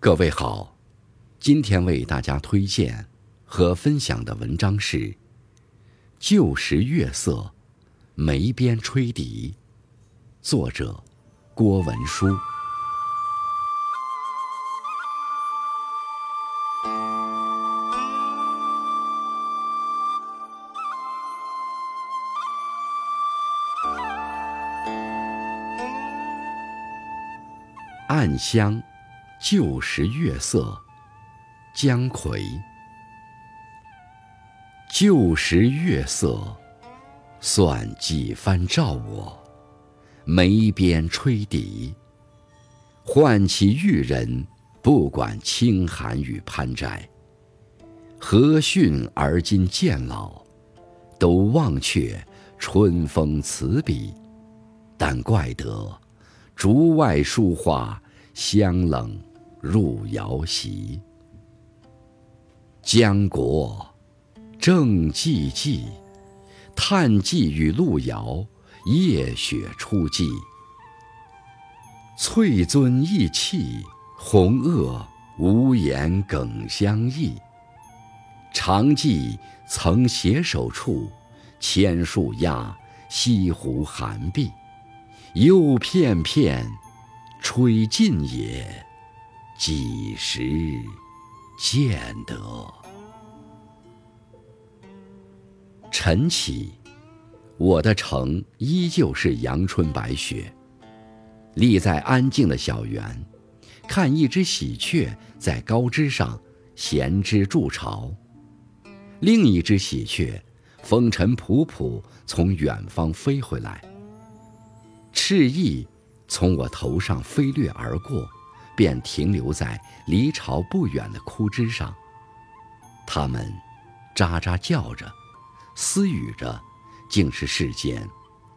各位好，今天为大家推荐和分享的文章是《旧时月色，梅边吹笛》，作者郭文书。暗香。旧时月色，姜夔。旧时月色，算几番照我，眉边吹笛，唤起玉人，不管清寒与攀摘。何逊而今渐老，都忘却春风词笔，但怪得竹外书画香冷。入瑶席，江国正寂寂，叹寂与路遥，夜雪初霁。翠尊意气，红萼无言耿相忆。常记曾携手处，千树压西湖寒碧，又片片吹尽也。几时见得？晨起，我的城依旧是阳春白雪。立在安静的小园，看一只喜鹊在高枝上衔枝筑巢，另一只喜鹊风尘仆仆从远方飞回来，翅翼从我头上飞掠而过。便停留在离巢不远的枯枝上。它们喳喳叫着，私语着，竟是世间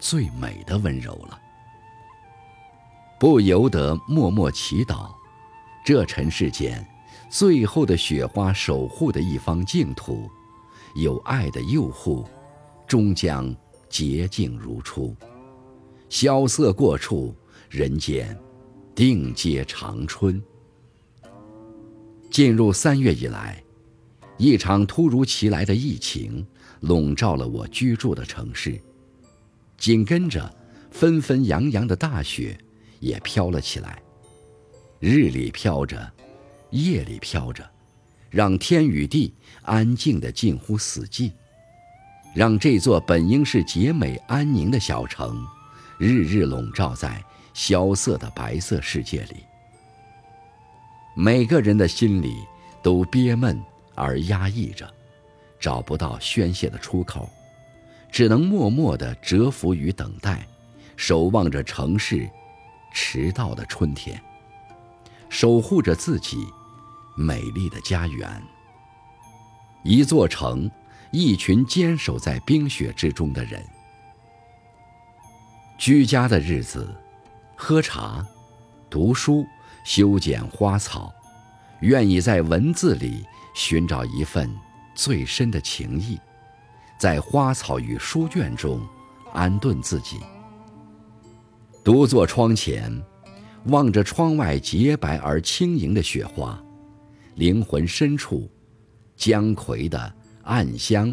最美的温柔了。不由得默默祈祷，这尘世间最后的雪花守护的一方净土，有爱的诱护，终将洁净如初。萧瑟过处，人间。定接长春。进入三月以来，一场突如其来的疫情笼罩了我居住的城市，紧跟着纷纷扬扬的大雪也飘了起来，日里飘着，夜里飘着，让天与地安静的近乎死寂，让这座本应是洁美安宁的小城，日日笼罩在。萧瑟的白色世界里，每个人的心里都憋闷而压抑着，找不到宣泄的出口，只能默默地蛰伏于等待，守望着城市迟到的春天，守护着自己美丽的家园。一座城，一群坚守在冰雪之中的人，居家的日子。喝茶、读书、修剪花草，愿意在文字里寻找一份最深的情谊，在花草与书卷中安顿自己。独坐窗前，望着窗外洁白而轻盈的雪花，灵魂深处，姜夔的暗香，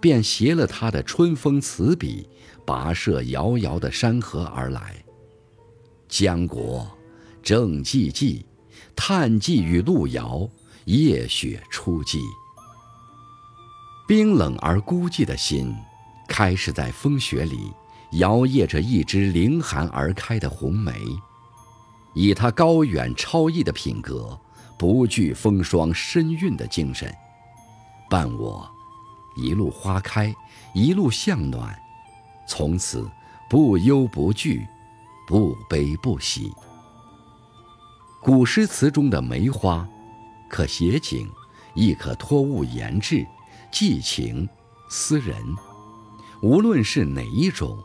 便携了他的春风词笔，跋涉遥遥的山河而来。江国正寂寂，叹寂与路遥，夜雪初霁。冰冷而孤寂的心，开始在风雪里摇曳着一枝凌寒而开的红梅。以他高远超逸的品格，不惧风霜深韵的精神，伴我一路花开，一路向暖，从此不忧不惧。不悲不喜。古诗词中的梅花，可写景，亦可托物言志、寄情思人。无论是哪一种，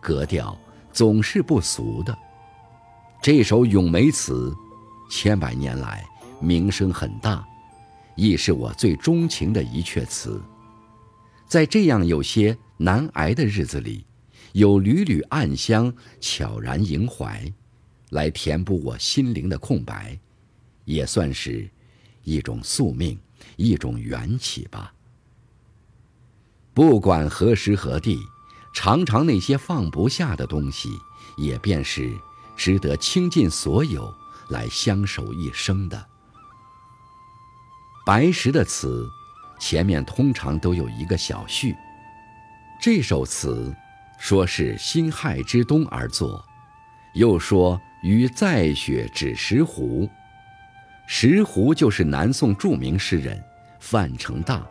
格调总是不俗的。这首咏梅词，千百年来名声很大，亦是我最钟情的一阙词。在这样有些难挨的日子里。有缕缕暗香悄然萦怀，来填补我心灵的空白，也算是一种宿命，一种缘起吧。不管何时何地，常常那些放不下的东西，也便是值得倾尽所有来相守一生的。白石的词，前面通常都有一个小序。这首词说是辛亥之冬而作，又说于在雪指石湖。石湖就是南宋著名诗人范成大，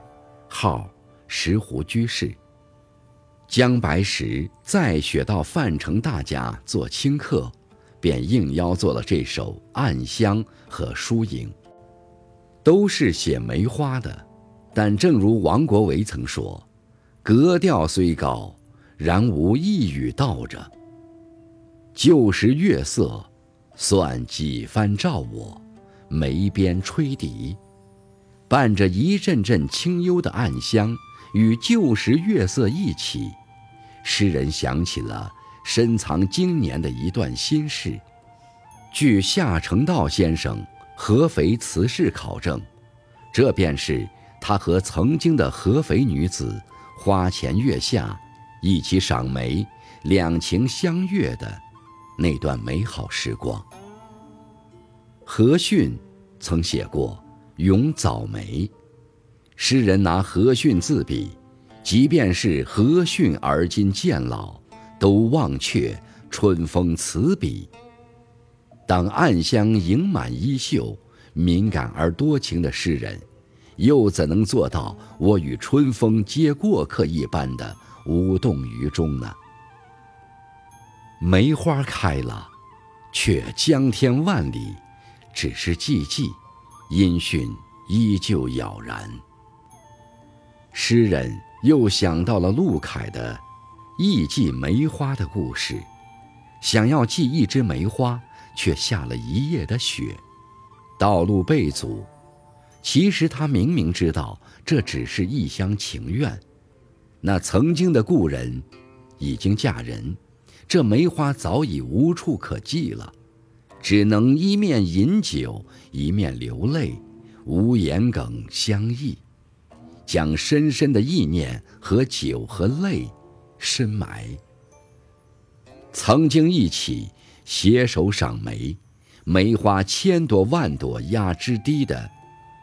号石湖居士。江白石在雪到范成大家做清客，便应邀做了这首《暗香》和《疏影》。都是写梅花的，但正如王国维曾说：“格调虽高，然无一语道着。旧时月色，算几番照我，眉边吹笛，伴着一阵阵清幽的暗香，与旧时月色一起，诗人想起了深藏经年的一段心事。据夏承道先生。”合肥词事考证，这便是他和曾经的合肥女子花前月下一起赏梅、两情相悦的那段美好时光。何逊曾写过《咏早梅》，诗人拿何逊自比，即便是何逊而今渐老，都忘却春风词笔。当暗香盈满衣袖，敏感而多情的诗人，又怎能做到我与春风皆过客一般的无动于衷呢？梅花开了，却江天万里，只是寂寂，音讯依旧杳然。诗人又想到了陆凯的《忆寄梅花》的故事，想要寄一枝梅花。却下了一夜的雪，道路被阻。其实他明明知道这只是一厢情愿。那曾经的故人已经嫁人，这梅花早已无处可寄了，只能一面饮酒，一面流泪，无言梗相忆，将深深的意念和酒和泪深埋。曾经一起。携手赏梅，梅花千朵万朵压枝低的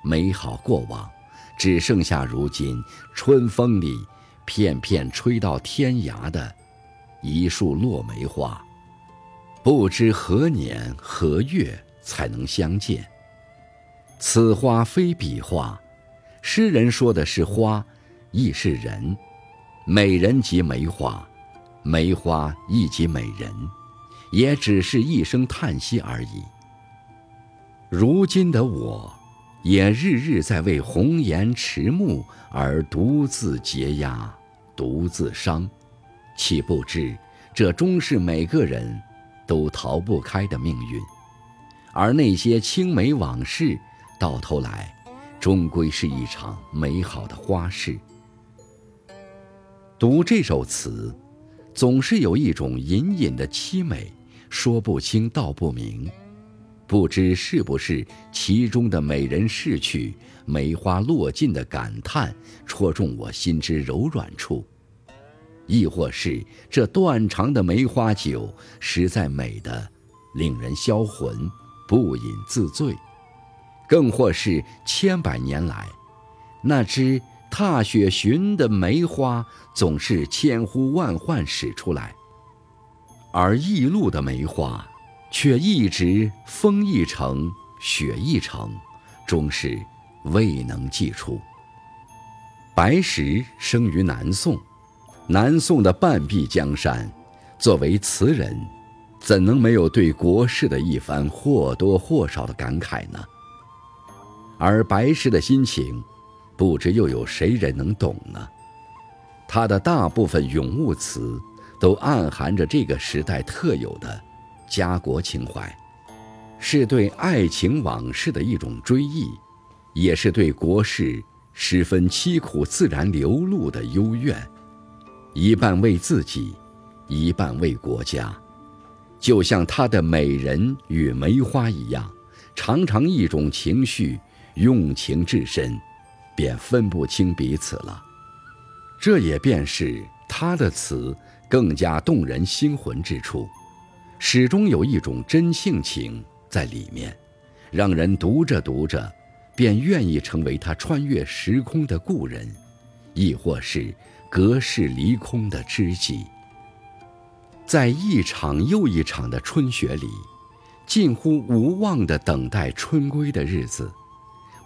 美好过往，只剩下如今春风里片片吹到天涯的一束落梅花。不知何年何月才能相见。此花非彼花，诗人说的是花，亦是人。美人即梅花，梅花亦即美人。也只是一声叹息而已。如今的我，也日日在为红颜迟暮而独自结压，独自伤，岂不知这终是每个人都逃不开的命运？而那些青梅往事，到头来，终归是一场美好的花事。读这首词，总是有一种隐隐的凄美。说不清道不明，不知是不是其中的美人逝去、梅花落尽的感叹戳中我心之柔软处，亦或是这断肠的梅花酒实在美得令人销魂，不饮自醉，更或是千百年来那只踏雪寻的梅花总是千呼万唤始出来。而驿路的梅花，却一直风一程，雪一程，终是未能寄出。白石生于南宋，南宋的半壁江山，作为词人，怎能没有对国事的一番或多或少的感慨呢？而白石的心情，不知又有谁人能懂呢？他的大部分咏物词。都暗含着这个时代特有的家国情怀，是对爱情往事的一种追忆，也是对国事十分凄苦自然流露的幽怨，一半为自己，一半为国家。就像他的美人与梅花一样，常常一种情绪用情至深，便分不清彼此了。这也便是他的词更加动人心魂之处，始终有一种真性情在里面，让人读着读着，便愿意成为他穿越时空的故人，亦或是隔世离空的知己。在一场又一场的春雪里。近乎无望地等待春归的日子，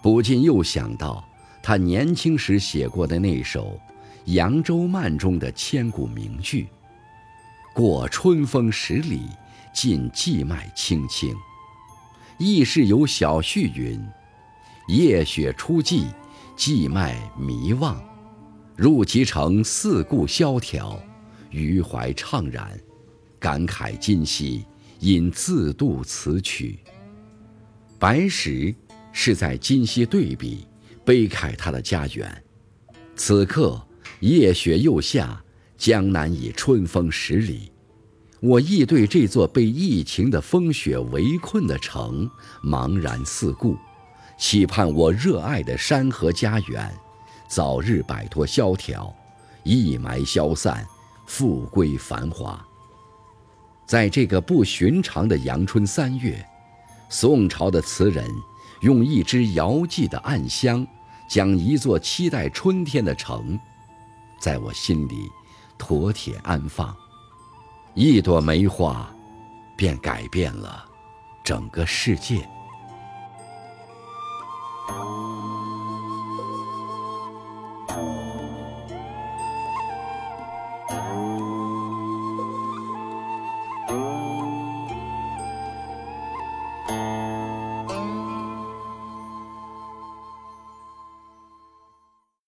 不禁又想到他年轻时写过的那首《扬州慢》中的千古名句：“过春风十里，尽荠麦青青。”亦是有小序云：“夜雪初霁，荠麦迷望。入其城，四顾萧条，余怀怅然，感慨今夕。”因自度此曲，白石是在今夕对比，悲慨他的家园。此刻夜雪又下，江南已春风十里，我亦对这座被疫情的风雪围困的城茫然四顾，期盼我热爱的山河家园早日摆脱萧条，一霾消散，复归繁华。在这个不寻常的阳春三月，宋朝的词人用一支遥寄的暗香，将一座期待春天的城，在我心里妥帖安放。一朵梅花，便改变了整个世界。